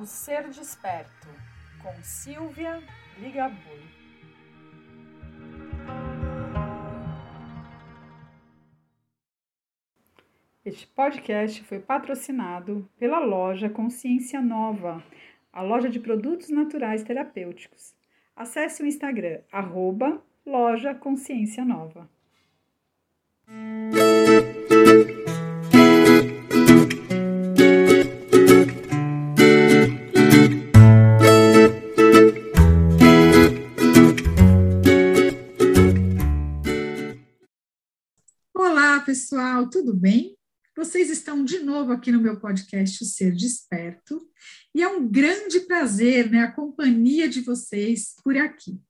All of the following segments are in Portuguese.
O Ser Desperto, com Silvia Ligabui. Este podcast foi patrocinado pela loja Consciência Nova, a loja de produtos naturais terapêuticos. Acesse o Instagram, arroba loja Consciência Nova. Pessoal, tudo bem? Vocês estão de novo aqui no meu podcast O Ser Desperto e é um grande prazer, né, a companhia de vocês por aqui.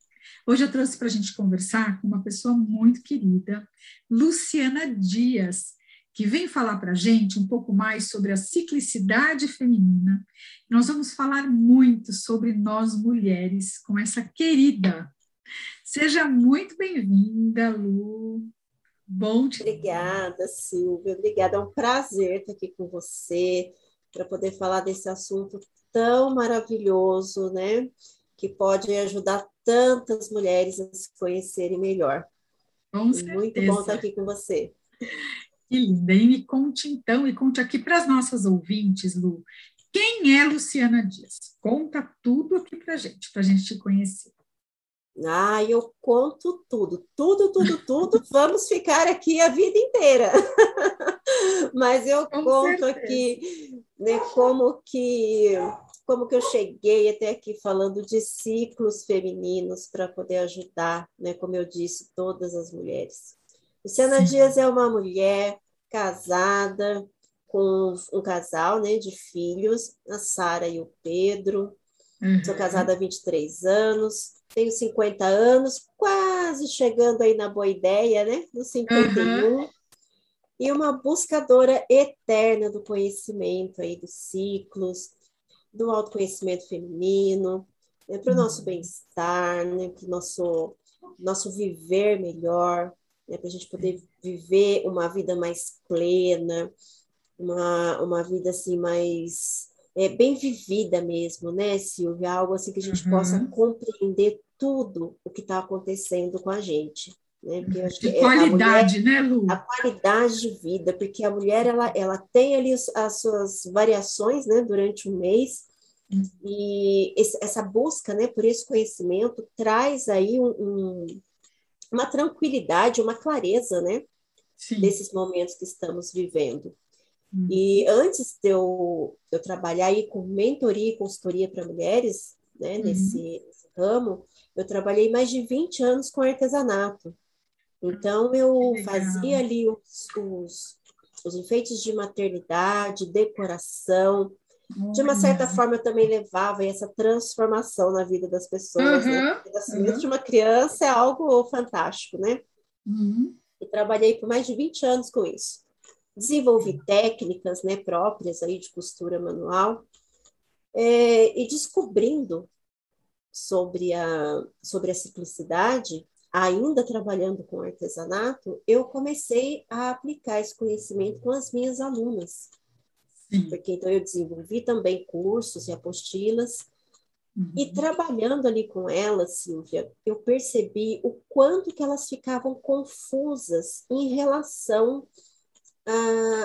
Hoje eu trouxe para a gente conversar com uma pessoa muito querida, Luciana Dias, que vem falar para a gente um pouco mais sobre a ciclicidade feminina. Nós vamos falar muito sobre nós mulheres com essa querida. Seja muito bem-vinda, Lu. Bom te Obrigada, Silvia. Obrigada. É um prazer estar aqui com você para poder falar desse assunto tão maravilhoso, né? Que pode ajudar tantas mulheres a se conhecerem melhor. Com certeza. Muito bom estar aqui com você. Que linda. E me conte então, e conte aqui para as nossas ouvintes, Lu, quem é Luciana Dias? Conta tudo aqui para gente, para a gente te conhecer. Ah, eu conto tudo, tudo, tudo, tudo. Vamos ficar aqui a vida inteira. Mas eu Com conto certeza. aqui né, como que como que eu cheguei até aqui falando de ciclos femininos para poder ajudar, né, como eu disse, todas as mulheres. Luciana Sim. Dias é uma mulher casada com um casal, né, de filhos, a Sara e o Pedro. Uhum. Sou casada há 23 anos tenho 50 anos, quase chegando aí na boa ideia, né? Nos 51. Uhum. E uma buscadora eterna do conhecimento aí, dos ciclos, do autoconhecimento feminino, né, para o uhum. nosso bem-estar, né, para o nosso, nosso viver melhor, né, para a gente poder viver uma vida mais plena, uma, uma vida assim mais é, bem vivida mesmo, né, Silvia? Algo assim que a gente uhum. possa compreender tudo o que está acontecendo com a gente. Né? Que é qualidade, mulher, né, Lu? A qualidade de vida, porque a mulher ela, ela tem ali as suas variações né, durante o mês, uhum. e esse, essa busca né, por esse conhecimento traz aí um, um, uma tranquilidade, uma clareza né, desses momentos que estamos vivendo. Uhum. E antes de eu, eu trabalhar aí com mentoria e consultoria para mulheres, né, uhum. nesse, nesse ramo, eu trabalhei mais de 20 anos com artesanato. Então, eu fazia ali os, os, os, enfeites de maternidade, decoração. De uma certa forma, eu também levava essa transformação na vida das pessoas. Uhum, né? O nascimento uhum. de uma criança é algo fantástico, né? Uhum. E trabalhei por mais de 20 anos com isso desenvolvi técnicas né, próprias aí de costura manual é, e descobrindo sobre a, sobre a simplicidade, ainda trabalhando com artesanato, eu comecei a aplicar esse conhecimento com as minhas alunas. Sim. Porque então eu desenvolvi também cursos e apostilas, uhum. e trabalhando ali com elas, Silvia, eu percebi o quanto que elas ficavam confusas em relação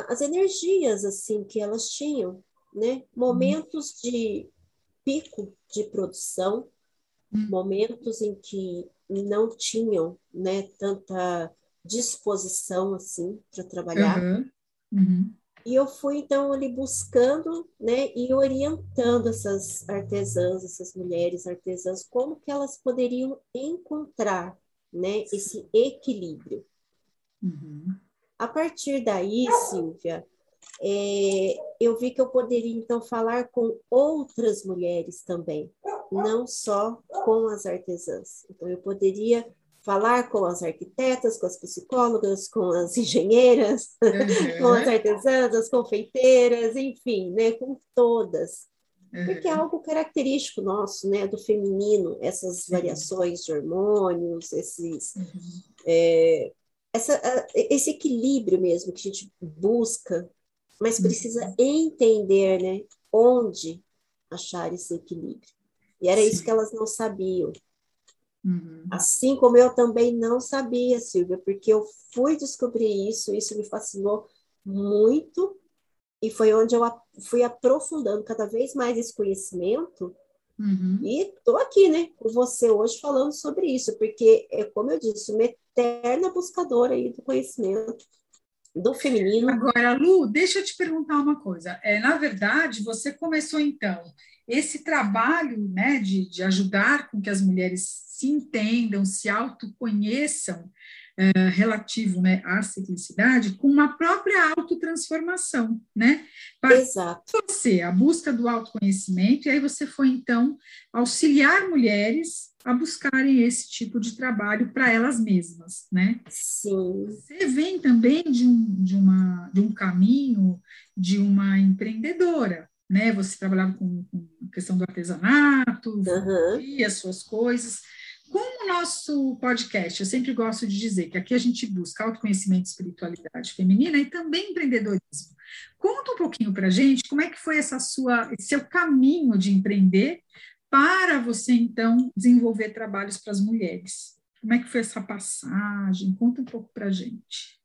as energias assim que elas tinham, né? Momentos de pico de produção, hum. momentos em que não tinham, né, tanta disposição assim para trabalhar. Uhum. Uhum. E eu fui então ali buscando, né, e orientando essas artesãs, essas mulheres artesãs, como que elas poderiam encontrar, né, esse equilíbrio. Uhum. A partir daí, Silvia, é, eu vi que eu poderia então falar com outras mulheres também, não só com as artesãs. Então, eu poderia falar com as arquitetas, com as psicólogas, com as engenheiras, uhum. com as artesãs, as confeiteiras, enfim, né, com todas. Uhum. Porque é algo característico nosso, né, do feminino, essas variações de hormônios, esses uhum. é, essa, esse equilíbrio mesmo que a gente busca, mas precisa uhum. entender, né, onde achar esse equilíbrio. E era Sim. isso que elas não sabiam. Uhum. Assim como eu também não sabia, Silvia, porque eu fui descobrir isso, isso me fascinou muito, e foi onde eu fui aprofundando cada vez mais esse conhecimento. Uhum. E estou aqui, né, com você hoje falando sobre isso, porque, é como eu disse, eterna buscadora aí do conhecimento do feminino. Agora, Lu, deixa eu te perguntar uma coisa. É, na verdade, você começou então esse trabalho né, de, de ajudar com que as mulheres se entendam, se autoconheçam, uh, relativo né, à ciclicidade, com uma própria autotransformação, né? Para Exato. você, a busca do autoconhecimento, e aí você foi, então, auxiliar mulheres a buscarem esse tipo de trabalho para elas mesmas, né? Sim. Você vem também de um, de, uma, de um caminho de uma empreendedora, né? Você trabalhava com, com questão do artesanato, uhum. as suas coisas. Como o nosso podcast, eu sempre gosto de dizer que aqui a gente busca autoconhecimento espiritualidade feminina e também empreendedorismo. Conta um pouquinho para a gente como é que foi essa sua, esse seu caminho de empreender para você, então, desenvolver trabalhos para as mulheres. Como é que foi essa passagem? Conta um pouco para gente.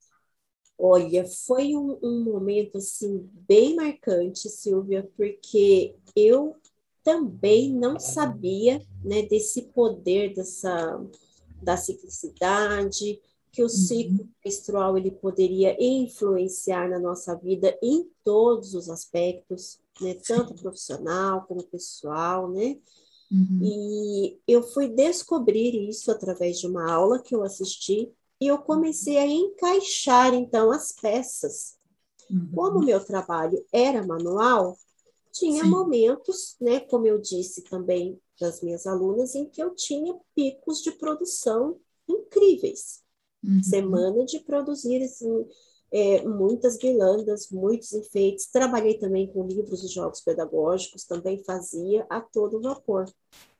Olha, foi um, um momento, assim, bem marcante, Silvia, porque eu também não sabia né, desse poder dessa, da ciclicidade, que o uhum. ciclo menstrual ele poderia influenciar na nossa vida em todos os aspectos, né, tanto profissional como pessoal, né? Uhum. E eu fui descobrir isso através de uma aula que eu assisti e eu comecei a encaixar então as peças. Uhum. Como o meu trabalho era manual, tinha Sim. momentos, né, como eu disse também das minhas alunas, em que eu tinha picos de produção incríveis. Uhum. Semana de produzir assim, é, muitas guirlandas, muitos enfeites. Trabalhei também com livros e jogos pedagógicos, também fazia a todo vapor.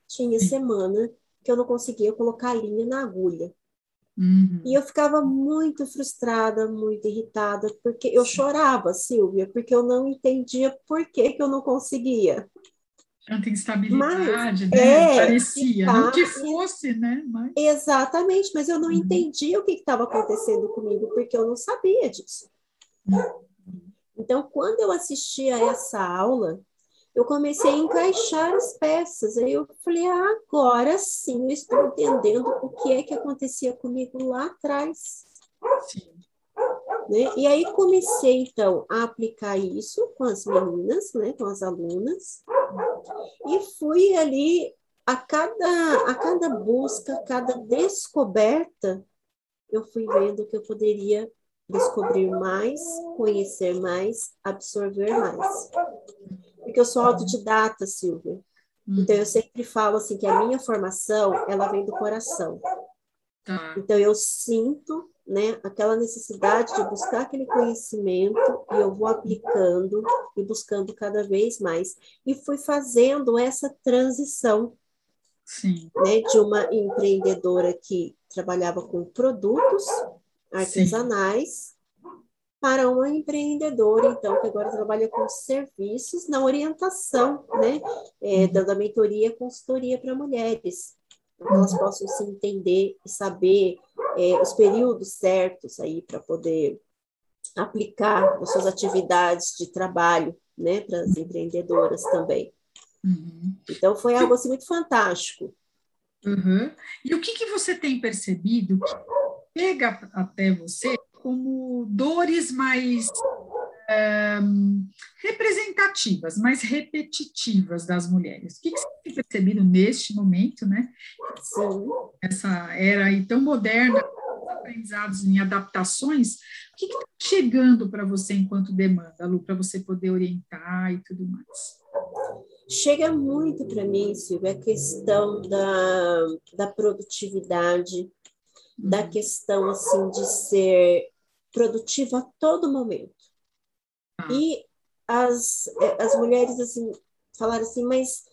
Tinha semana que eu não conseguia colocar linha na agulha. Uhum. E eu ficava muito frustrada, muito irritada, porque eu chorava, Silvia, porque eu não entendia por que, que eu não conseguia. Tanta instabilidade, mas, né? É, Parecia, tá, não que fosse, né? Mas... Exatamente, mas eu não uhum. entendia o que estava acontecendo comigo, porque eu não sabia disso. Uhum. Então, quando eu assistia a essa aula, eu comecei a encaixar as peças. Aí eu falei, ah, agora sim eu estou entendendo o que é que acontecia comigo lá atrás. Sim. Né? E aí comecei, então, a aplicar isso com as meninas, né, com as alunas, e fui ali, a cada, a cada busca, a cada descoberta, eu fui vendo que eu poderia descobrir mais, conhecer mais, absorver mais porque eu sou autodidata, Silvia. Então, eu sempre falo assim que a minha formação, ela vem do coração. Tá. Então, eu sinto né, aquela necessidade de buscar aquele conhecimento e eu vou aplicando e buscando cada vez mais. E fui fazendo essa transição né, de uma empreendedora que trabalhava com produtos artesanais para uma empreendedora, então, que agora trabalha com serviços na orientação, né, é, uhum. dando a mentoria e consultoria para mulheres, para que elas possam se entender e saber é, os períodos certos aí para poder aplicar as suas atividades de trabalho, né, para as empreendedoras também. Uhum. Então, foi algo assim muito fantástico. Uhum. E o que, que você tem percebido que chega até você como dores mais um, representativas, mais repetitivas das mulheres. O que, que você tem percebido neste momento, né? Essa era aí tão moderna, aprendizados em adaptações, o que está chegando para você enquanto demanda, Lu, para você poder orientar e tudo mais? Chega muito para mim, Silvia, a questão da, da produtividade, da uhum. questão assim de ser produtiva a todo momento. Ah. E as, as mulheres assim falaram assim, mas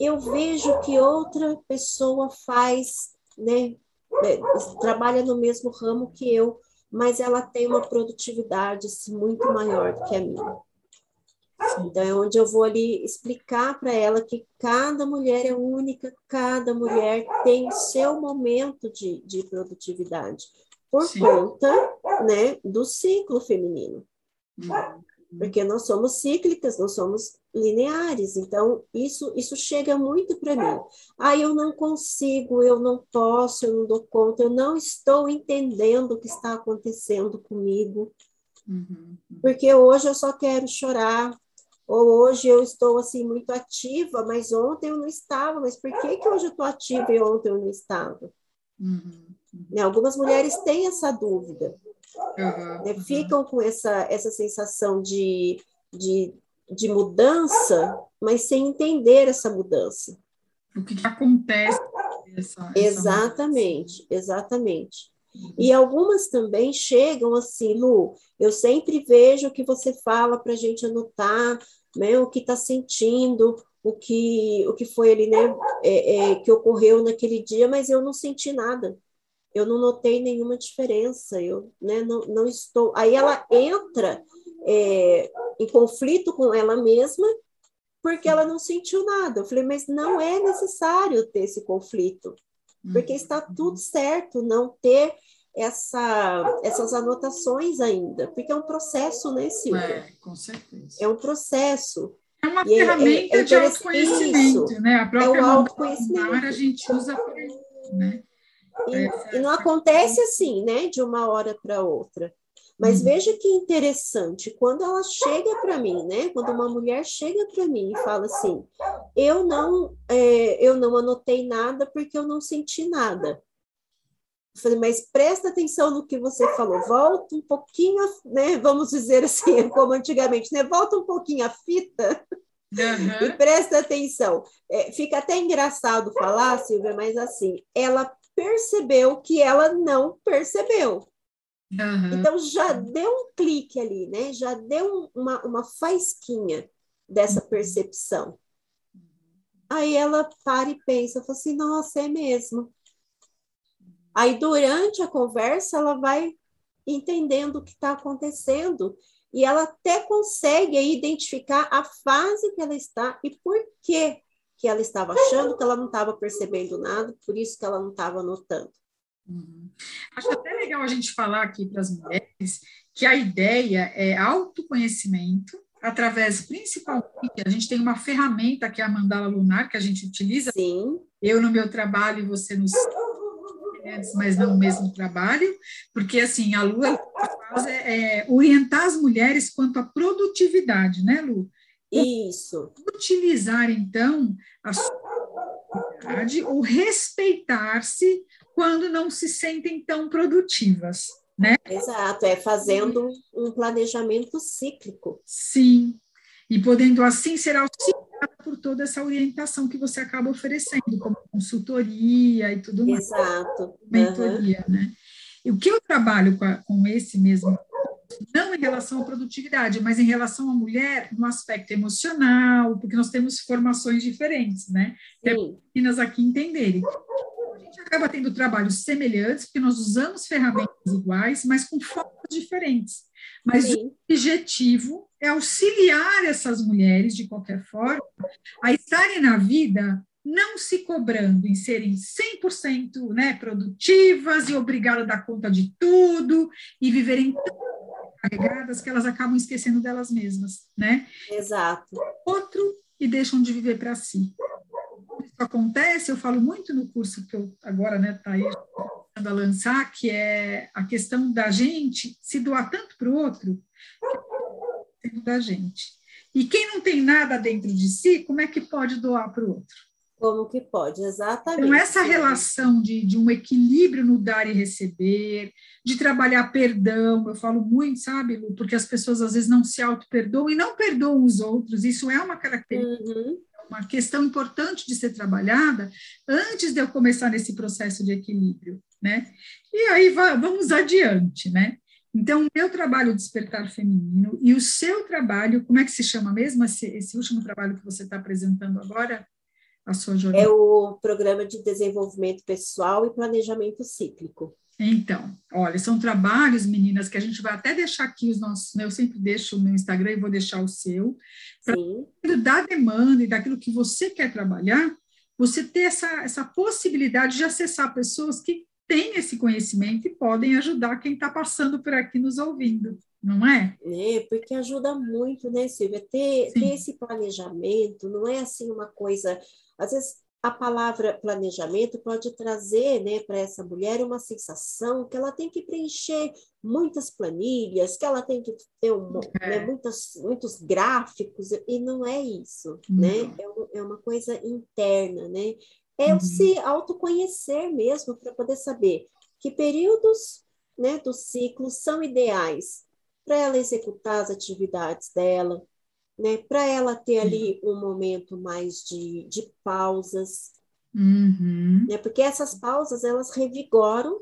eu vejo que outra pessoa faz, né, é, trabalha no mesmo ramo que eu, mas ela tem uma produtividade assim, muito maior do que a minha. Então, é onde eu vou ali explicar para ela que cada mulher é única, cada mulher tem seu momento de, de produtividade, por Sim. conta né, do ciclo feminino. Uhum. Porque nós somos cíclicas, nós somos lineares, então isso, isso chega muito para mim. Ah, eu não consigo, eu não posso, eu não dou conta, eu não estou entendendo o que está acontecendo comigo. Uhum. Porque hoje eu só quero chorar, ou hoje eu estou assim muito ativa, mas ontem eu não estava. Mas por que, que hoje eu estou ativa e ontem eu não estava? Uhum. Né, algumas mulheres têm essa dúvida, uhum. né? ficam com essa, essa sensação de, de, de mudança, mas sem entender essa mudança. O que, que acontece? Essa, exatamente, essa exatamente. E algumas também chegam assim, Lu, eu sempre vejo o que você fala para a gente anotar, né, o que está sentindo, o que, o que foi ali, né, é, é, que ocorreu naquele dia, mas eu não senti nada. Eu não notei nenhuma diferença, eu né, não, não estou. Aí ela entra é, em conflito com ela mesma, porque ela não sentiu nada. Eu falei, mas não é necessário ter esse conflito, porque está tudo certo não ter essa, essas anotações ainda, porque é um processo, né, Silvia? É, com certeza. É um processo. É uma e ferramenta é, é, de autoconhecimento, isso, né? A própria é o autoconhecimento. a gente usa para né? E, e, não acontece assim, né, de uma hora para outra. Mas uhum. veja que interessante, quando ela chega para mim, né? Quando uma mulher chega para mim e fala assim, eu não, é, eu não anotei nada porque eu não senti nada. Eu falei, mas presta atenção no que você falou, volta um pouquinho, né? Vamos dizer assim, como antigamente, né? Volta um pouquinho a fita uhum. e presta atenção. É, fica até engraçado falar, Silvia, mas assim, ela percebeu que ela não percebeu. Uhum. Então já deu um clique ali, né? Já deu uma, uma faisquinha dessa uhum. percepção. Aí ela para e pensa, fala assim, nossa, é mesmo. Aí, durante a conversa, ela vai entendendo o que está acontecendo e ela até consegue identificar a fase que ela está e por que que ela estava achando que ela não estava percebendo nada, por isso que ela não estava notando. Uhum. Acho até legal a gente falar aqui para as mulheres que a ideia é autoconhecimento, através principalmente, a gente tem uma ferramenta que é a mandala lunar, que a gente utiliza. Sim. Eu no meu trabalho e você no mas não o mesmo trabalho, porque assim, a Lua faz é, é orientar as mulheres quanto à produtividade, né, Lu? Isso. Utilizar, então, a produtividade ou respeitar-se quando não se sentem tão produtivas, né? Exato, é fazendo um planejamento cíclico. Sim, e podendo assim ser auxiliada por toda essa orientação que você acaba oferecendo, como consultoria e tudo mais. Exato. Mentoria, uhum. né? E o que eu trabalho com, a, com esse mesmo, não em relação à produtividade, mas em relação à mulher no aspecto emocional, porque nós temos formações diferentes, né? Até meninas aqui entenderem. A gente acaba tendo trabalhos semelhantes, porque nós usamos ferramentas iguais, mas com focos diferentes. Mas Sim. o objetivo é auxiliar essas mulheres, de qualquer forma, a estarem na vida não se cobrando em serem 100% né, produtivas e obrigadas a dar conta de tudo e viverem tão carregadas que elas acabam esquecendo delas mesmas, né? Exato. Outro e deixam de viver para si. Isso acontece, eu falo muito no curso que eu agora, né, tá aí a lançar, que é a questão da gente se doar tanto para o outro, que é da gente. E quem não tem nada dentro de si, como é que pode doar para o outro? Como que pode, exatamente. Então, essa relação de, de um equilíbrio no dar e receber, de trabalhar perdão, eu falo muito, sabe, Lu, porque as pessoas às vezes não se auto-perdoam e não perdoam os outros, isso é uma característica uhum uma questão importante de ser trabalhada antes de eu começar nesse processo de equilíbrio, né? E aí vamos adiante, né? Então, o meu trabalho Despertar Feminino e o seu trabalho, como é que se chama mesmo esse, esse último trabalho que você está apresentando agora? É o Programa de Desenvolvimento Pessoal e Planejamento Cíclico. Então, olha, são trabalhos, meninas, que a gente vai até deixar aqui os nossos, né, eu sempre deixo o meu Instagram e vou deixar o seu, para da demanda e daquilo que você quer trabalhar, você ter essa, essa possibilidade de acessar pessoas que têm esse conhecimento e podem ajudar quem está passando por aqui nos ouvindo, não é? É, porque ajuda muito, né, Silvia? Ter, ter esse planejamento não é assim uma coisa. Às vezes a palavra planejamento pode trazer né, para essa mulher uma sensação que ela tem que preencher muitas planilhas, que ela tem que ter um, né, é. né, muitas, muitos gráficos, e não é isso, uhum. né? É, é, uma coisa interna, né? É uhum. o se autoconhecer mesmo para poder saber que períodos né, do ciclo são ideais para ela executar as atividades dela, né, para ela ter ali um momento mais de, de pausas, uhum. né, porque essas pausas elas revigoram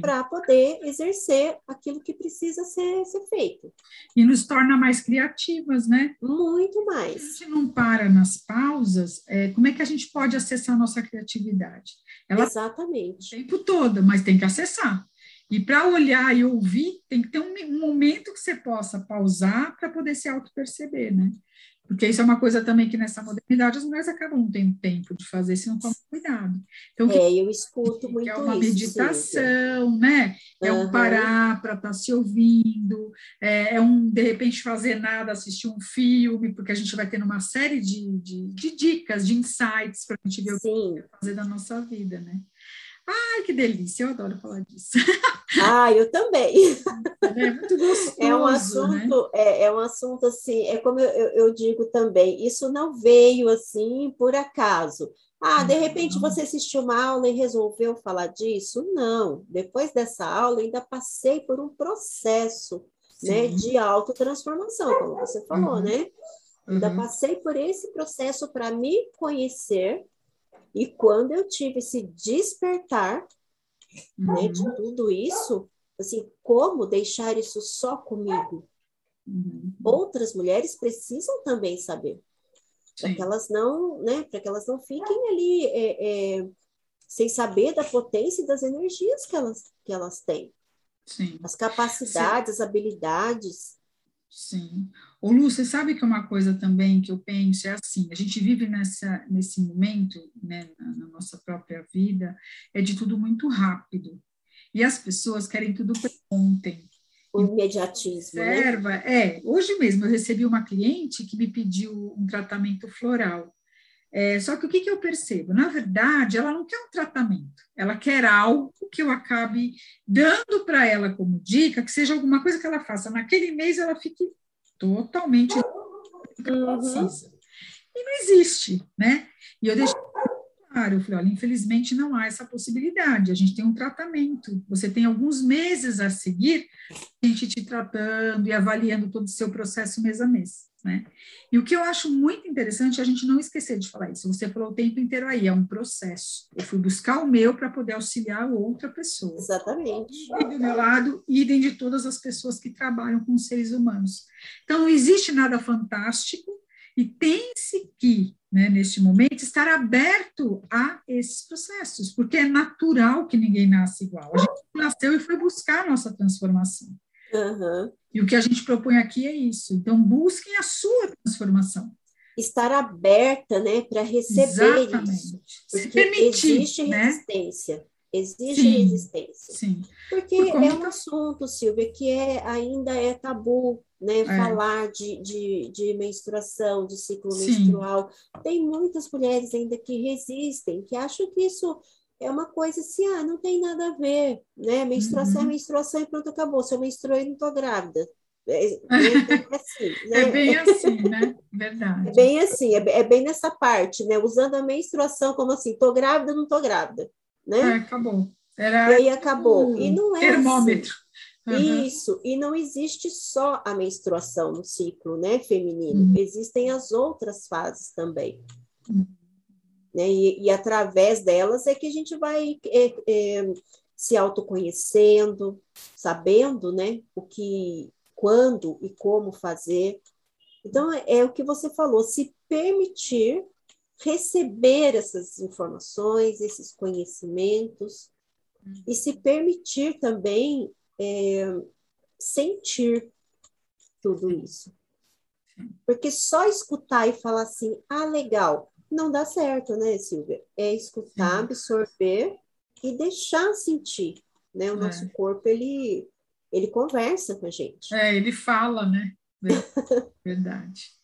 para poder exercer aquilo que precisa ser, ser feito. E nos torna mais criativas, né? Muito mais. Se a gente não para nas pausas, é, como é que a gente pode acessar a nossa criatividade? Ela Exatamente. O tempo todo, mas tem que acessar. E para olhar e ouvir, tem que ter um, um momento que você possa pausar para poder se auto-perceber, né? Porque isso é uma coisa também que nessa modernidade as mulheres acabam não tendo tempo de fazer se não tomam cuidado. Então, é, eu escuto muito isso. É uma meditação, né? É uhum. um parar para estar tá se ouvindo, é, é, um, de repente, fazer nada, assistir um filme, porque a gente vai tendo uma série de, de, de dicas, de insights para a gente ver Sim. o que fazer da nossa vida, né? Ai, que delícia, eu adoro falar disso. Ah, eu também. É muito gostoso. É um assunto, né? é, é, um assunto assim, é como eu, eu, digo também, isso não veio assim por acaso. Ah, de repente você assistiu uma aula e resolveu falar disso? Não. Depois dessa aula, ainda passei por um processo né, de autotransformação, como você falou, uhum. né? Ainda uhum. passei por esse processo para me conhecer, e quando eu tive esse despertar uhum. né, de tudo isso, assim, como deixar isso só comigo? Uhum. Outras mulheres precisam também saber, para que elas não, né, para que elas não fiquem ali é, é, sem saber da potência e das energias que elas, que elas têm. Sim. As capacidades, Sim. as habilidades. Sim. Ô, Lu, você sabe que uma coisa também que eu penso é assim, a gente vive nessa, nesse momento, né, na, na nossa própria vida, é de tudo muito rápido. E as pessoas querem tudo para ontem. O imediatismo, né? observa, né? É, hoje mesmo eu recebi uma cliente que me pediu um tratamento floral. É, só que o que, que eu percebo? Na verdade, ela não quer um tratamento, ela quer algo que eu acabe dando para ela como dica, que seja alguma coisa que ela faça naquele mês, ela fique totalmente uhum. E não existe, né? E eu deixei eu falei, olha, infelizmente não há essa possibilidade, a gente tem um tratamento, você tem alguns meses a seguir, a gente te tratando e avaliando todo o seu processo mês a mês. Né? E o que eu acho muito interessante é a gente não esquecer de falar isso. Você falou o tempo inteiro aí, é um processo. Eu fui buscar o meu para poder auxiliar outra pessoa. Exatamente. E do meu lado, idem de todas as pessoas que trabalham com seres humanos. Então, não existe nada fantástico e tem-se que, né, neste momento, estar aberto a esses processos, porque é natural que ninguém nasce igual. A gente nasceu e foi buscar a nossa transformação. Uhum. E o que a gente propõe aqui é isso. Então, busquem a sua transformação. Estar aberta, né, para receber Exatamente. isso. Porque permitir, existe né? Existe sim, resistência. Sim. Porque Por é um assunto, Silvia, que é, ainda é tabu, né? É. Falar de, de, de, menstruação, de ciclo sim. menstrual. Tem muitas mulheres ainda que resistem, que acham que isso é uma coisa assim, ah, não tem nada a ver, né? Menstruação é uhum. é menstruação e pronto, acabou. Se eu menstruei, não estou grávida. É, é, assim, né? é, bem assim, né? Verdade. É bem assim, é, é, bem nessa parte, né? Usando a menstruação como assim, tô grávida, não tô grávida, né? É, acabou. Era e aí acabou. E não é termômetro. Assim. Uhum. Isso, e não existe só a menstruação no ciclo, né, feminino. Uhum. Existem as outras fases também. Uhum né? E, e, através delas é que a gente vai é, é, se autoconhecendo, sabendo, né, o que, quando e como fazer. Então, é, é o que você falou, se permitir receber essas informações, esses conhecimentos, e se permitir também é, sentir tudo isso. Porque só escutar e falar assim, ah, legal, não dá certo, né, Silvia? É escutar, absorver e deixar sentir, né? O é. nosso corpo, ele, ele conversa com a gente. É, ele fala, né? Verdade.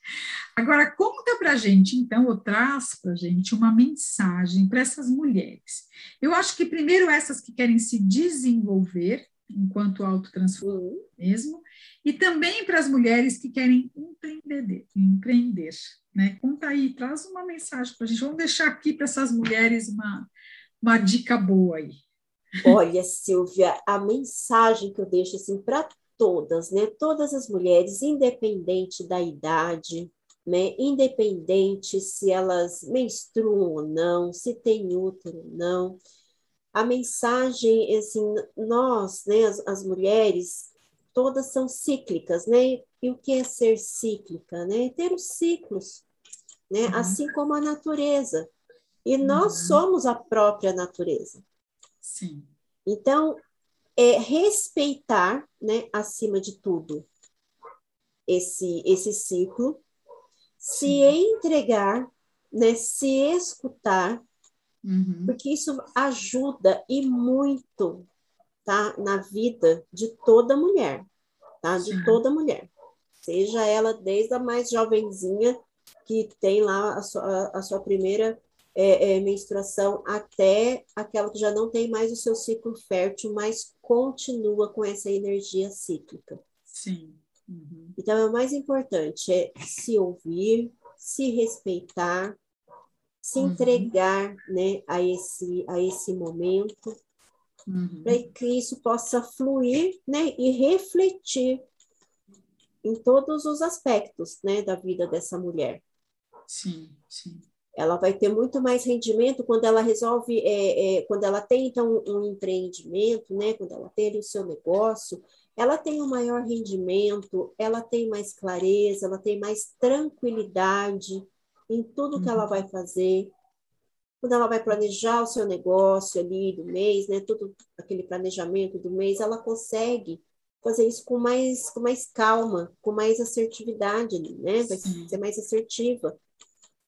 Agora, conta para a gente, então, ou traz para a gente uma mensagem para essas mulheres. Eu acho que primeiro essas que querem se desenvolver enquanto autotransformação mesmo, e também para as mulheres que querem empreender, empreender, né? Conta aí, traz uma mensagem para a gente. Vamos deixar aqui para essas mulheres uma, uma dica boa aí. Olha, Silvia, a mensagem que eu deixo assim para todas, né? Todas as mulheres, independente da idade, né? Independente se elas menstruam ou não, se tem útero ou não. A mensagem, assim, nós, né, as, as mulheres, todas são cíclicas, né? E o que é ser cíclica, né? Ter os ciclos, né? Uhum. Assim como a natureza. E nós uhum. somos a própria natureza. Sim. Então, é respeitar, né, acima de tudo, esse, esse ciclo, se entregar, né, se escutar, uhum. porque isso ajuda e muito, tá, na vida de toda mulher, tá, de Sim. toda mulher, seja ela desde a mais jovenzinha que tem lá a sua, a sua primeira é, é, menstruação até aquela que já não tem mais o seu ciclo fértil, mas continua com essa energia cíclica. Sim. Uhum. Então, é o mais importante é se ouvir, se respeitar, se uhum. entregar né, a, esse, a esse momento, uhum. para que isso possa fluir né, e refletir em todos os aspectos né, da vida dessa mulher. Sim, sim ela vai ter muito mais rendimento quando ela resolve, é, é, quando ela tem então um empreendimento, né? Quando ela tem o seu negócio, ela tem um maior rendimento, ela tem mais clareza, ela tem mais tranquilidade em tudo que ela uhum. vai fazer. Quando ela vai planejar o seu negócio ali do mês, né? Todo aquele planejamento do mês, ela consegue fazer isso com mais, com mais calma, com mais assertividade, né? Vai ser mais assertiva.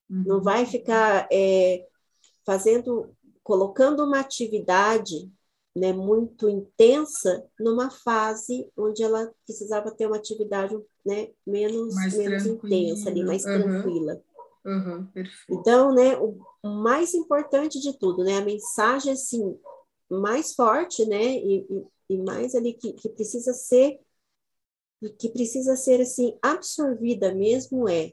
Não vai ficar é, fazendo, colocando uma atividade né, muito intensa numa fase onde ela precisava ter uma atividade né, menos, mais menos intensa, ali, mais uhum. tranquila. Uhum, então, né, o, o, mais importante de tudo, né, a mensagem assim mais forte, né, e, e, e mais ali que, que precisa ser que precisa ser assim absorvida mesmo é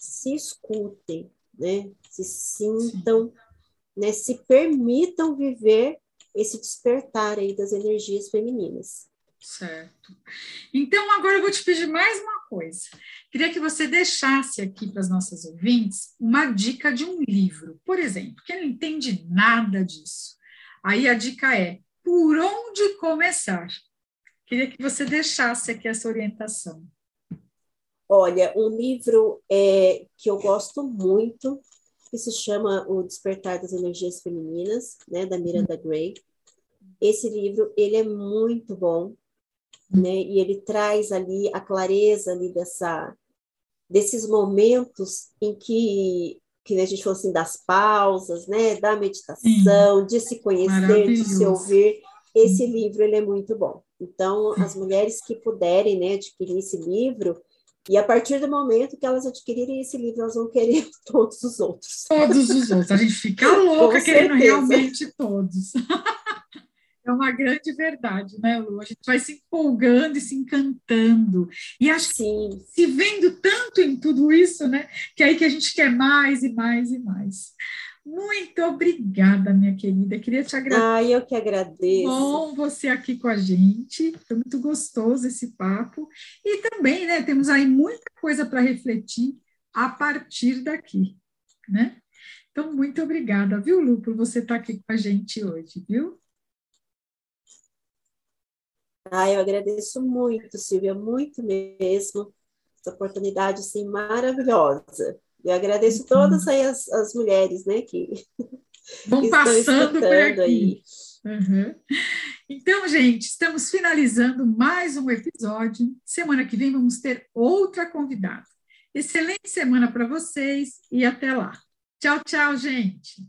se escutem, né? Se sintam, né? Se permitam viver esse despertar aí das energias femininas. Certo. Então, agora eu vou te pedir mais uma coisa. Queria que você deixasse aqui para as nossas ouvintes uma dica de um livro. Por exemplo, quem não entende nada disso. Aí a dica é: por onde começar? Queria que você deixasse aqui essa orientação. Olha, um livro é, que eu gosto muito, que se chama O Despertar das Energias Femininas, né, da Miranda Gray. Esse livro, ele é muito bom, né, e ele traz ali a clareza ali dessa, desses momentos em que, que a gente falou assim, das pausas, né, da meditação, de se conhecer, de se ouvir. Esse livro, ele é muito bom. Então, as mulheres que puderem, né, adquirir esse livro, e a partir do momento que elas adquirirem esse livro, elas vão querer todos os outros. Todos os outros. A gente fica louca querendo realmente todos. É uma grande verdade, né, Lu? A gente vai se empolgando e se encantando. E acho Sim. que se vendo tanto em tudo isso, né? Que é aí que a gente quer mais e mais e mais. Muito obrigada, minha querida. Queria te agradecer. Ah, eu que agradeço. Bom você aqui com a gente. Foi muito gostoso esse papo. E também, né, temos aí muita coisa para refletir a partir daqui, né? Então, muito obrigada, viu, Lu, por você estar aqui com a gente hoje, viu? Ah, eu agradeço muito, Silvia, muito mesmo. Essa oportunidade, assim, maravilhosa. Eu agradeço uhum. todas as, as mulheres, né, que, vão passando por aqui. Uhum. Então, gente, estamos finalizando mais um episódio. Semana que vem vamos ter outra convidada. Excelente semana para vocês e até lá. Tchau, tchau, gente.